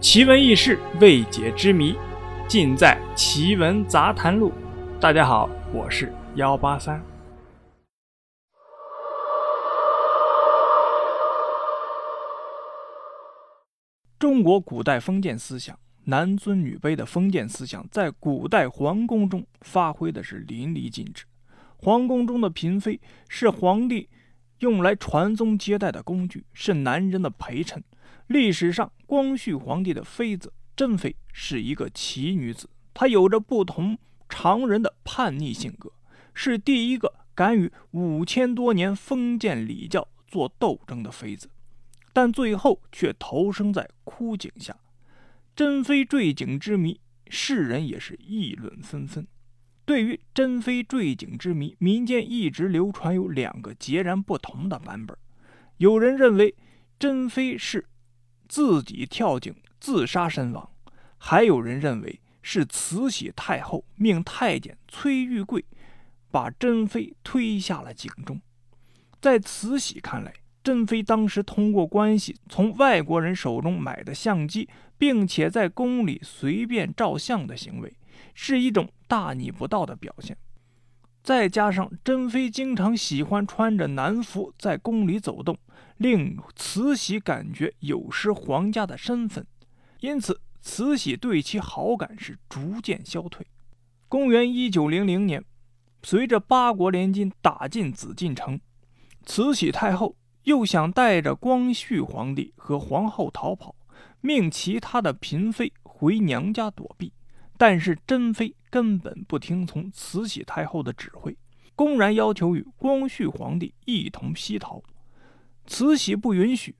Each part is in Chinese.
奇闻异事、未解之谜，尽在《奇闻杂谈录》。大家好，我是幺八三。中国古代封建思想，男尊女卑的封建思想，在古代皇宫中发挥的是淋漓尽致。皇宫中的嫔妃是皇帝用来传宗接代的工具，是男人的陪衬。历史上，光绪皇帝的妃子珍妃是一个奇女子，她有着不同常人的叛逆性格，是第一个敢与五千多年封建礼教做斗争的妃子，但最后却投生在枯井下。珍妃坠井之谜，世人也是议论纷纷。对于珍妃坠井之谜，民间一直流传有两个截然不同的版本。有人认为珍妃是。自己跳井自杀身亡，还有人认为是慈禧太后命太监崔玉贵把珍妃推下了井中。在慈禧看来，珍妃当时通过关系从外国人手中买的相机，并且在宫里随便照相的行为，是一种大逆不道的表现。再加上珍妃经常喜欢穿着男服在宫里走动。令慈禧感觉有失皇家的身份，因此慈禧对其好感是逐渐消退。公元一九零零年，随着八国联军打进紫禁城，慈禧太后又想带着光绪皇帝和皇后逃跑，命其他的嫔妃回娘家躲避。但是珍妃根本不听从慈禧太后的指挥，公然要求与光绪皇帝一同西逃。慈禧不允许，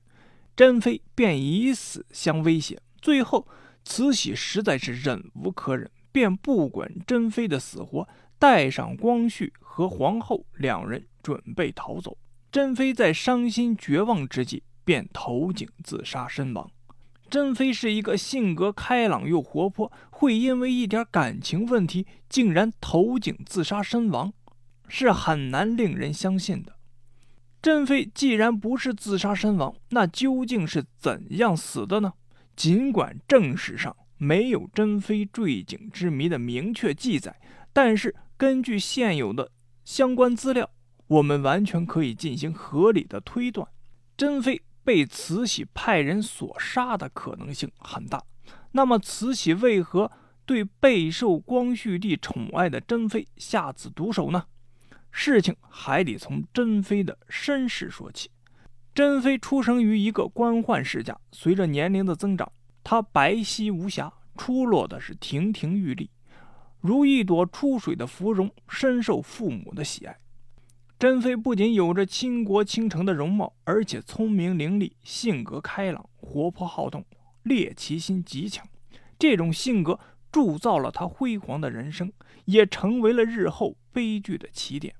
珍妃便以死相威胁。最后，慈禧实在是忍无可忍，便不管珍妃的死活，带上光绪和皇后两人准备逃走。珍妃在伤心绝望之际，便投井自杀身亡。珍妃是一个性格开朗又活泼，会因为一点感情问题竟然投井自杀身亡，是很难令人相信的。珍妃既然不是自杀身亡，那究竟是怎样死的呢？尽管正史上没有珍妃坠井之谜的明确记载，但是根据现有的相关资料，我们完全可以进行合理的推断：珍妃被慈禧派人所杀的可能性很大。那么，慈禧为何对备受光绪帝宠爱的珍妃下此毒手呢？事情还得从珍妃的身世说起。珍妃出生于一个官宦世家，随着年龄的增长，她白皙无瑕，出落的是亭亭玉立，如一朵出水的芙蓉，深受父母的喜爱。珍妃不仅有着倾国倾城的容貌，而且聪明伶俐，性格开朗，活泼好动，猎奇心极强。这种性格铸造了她辉煌的人生，也成为了日后悲剧的起点。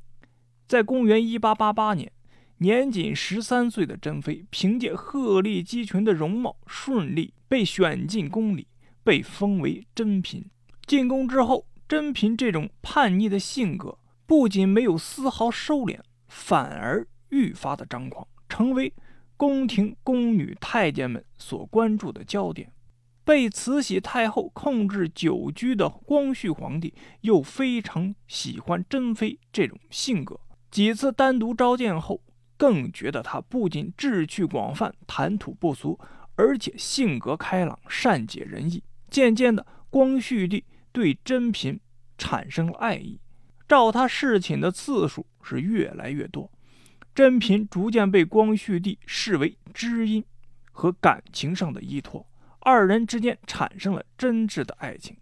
在公元一八八八年，年仅十三岁的珍妃凭借鹤立鸡群的容貌，顺利被选进宫里，被封为珍嫔。进宫之后，珍嫔这种叛逆的性格不仅没有丝毫收敛，反而愈发的张狂，成为宫廷宫女太监们所关注的焦点。被慈禧太后控制久居的光绪皇帝又非常喜欢珍妃这种性格。几次单独召见后，更觉得她不仅志趣广泛、谈吐不俗，而且性格开朗、善解人意。渐渐的，光绪帝对珍嫔产生了爱意，召他侍寝的次数是越来越多。珍嫔逐渐被光绪帝视为知音和感情上的依托，二人之间产生了真挚的爱情。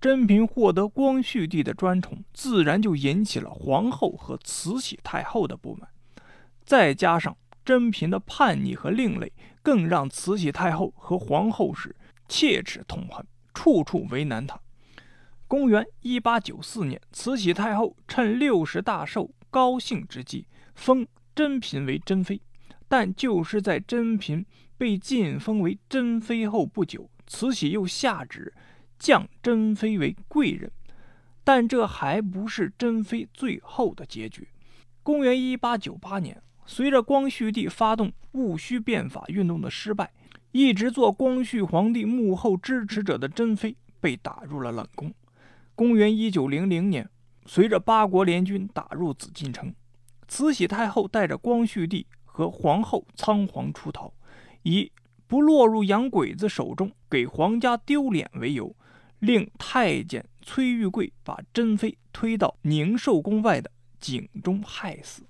珍嫔获得光绪帝的专宠，自然就引起了皇后和慈禧太后的不满。再加上珍嫔的叛逆和另类，更让慈禧太后和皇后是切齿痛恨，处处为难她。公元一八九四年，慈禧太后趁六十大寿高兴之际，封珍嫔为珍妃。但就是在珍嫔被晋封为珍妃后不久，慈禧又下旨。降珍妃为贵人，但这还不是珍妃最后的结局。公元一八九八年，随着光绪帝发动戊戌变法运动的失败，一直做光绪皇帝幕后支持者的珍妃被打入了冷宫。公元一九零零年，随着八国联军打入紫禁城，慈禧太后带着光绪帝和皇后仓皇出逃，以不落入洋鬼子手中、给皇家丢脸为由，令太监崔玉贵把珍妃推到宁寿宫外的井中害死。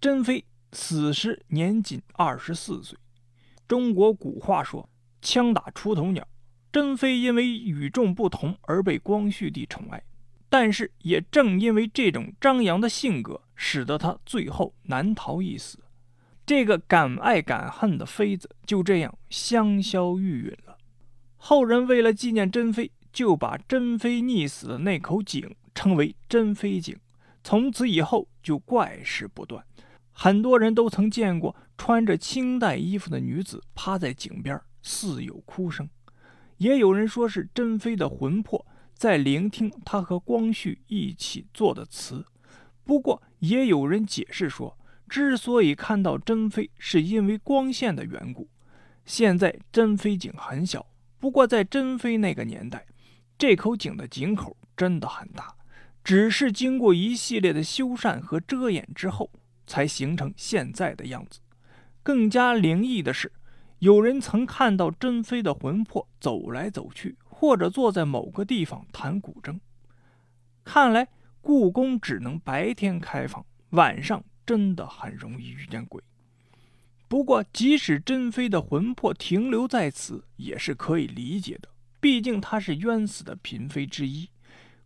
珍妃死时年仅二十四岁。中国古话说：“枪打出头鸟。”珍妃因为与众不同而被光绪帝宠爱，但是也正因为这种张扬的性格，使得她最后难逃一死。这个敢爱敢恨的妃子就这样香消玉殒了。后人为了纪念珍妃，就把珍妃溺死的那口井称为珍妃井。从此以后，就怪事不断。很多人都曾见过穿着清代衣服的女子趴在井边，似有哭声；也有人说是珍妃的魂魄在聆听她和光绪一起作的词。不过，也有人解释说，之所以看到珍妃，是因为光线的缘故。现在珍妃井很小，不过在珍妃那个年代，这口井的井口真的很大，只是经过一系列的修缮和遮掩之后。才形成现在的样子。更加灵异的是，有人曾看到珍妃的魂魄走来走去，或者坐在某个地方弹古筝。看来故宫只能白天开放，晚上真的很容易遇见鬼。不过，即使珍妃的魂魄停留在此，也是可以理解的。毕竟她是冤死的嫔妃之一，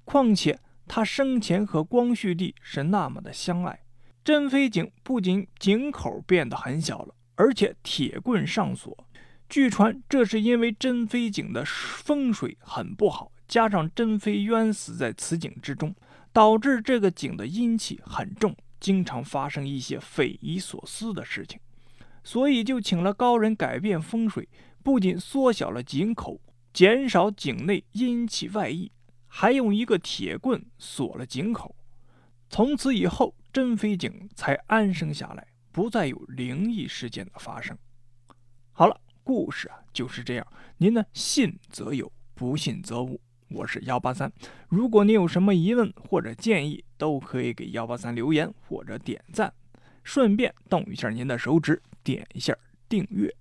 况且她生前和光绪帝是那么的相爱。珍妃井不仅井口变得很小了，而且铁棍上锁。据传，这是因为珍妃井的风水很不好，加上珍妃冤死在此井之中，导致这个井的阴气很重，经常发生一些匪夷所思的事情。所以就请了高人改变风水，不仅缩小了井口，减少井内阴气外溢，还用一个铁棍锁了井口。从此以后。珍妃井才安生下来，不再有灵异事件的发生。好了，故事啊就是这样。您呢，信则有，不信则无。我是幺八三，如果您有什么疑问或者建议，都可以给幺八三留言或者点赞，顺便动一下您的手指，点一下订阅。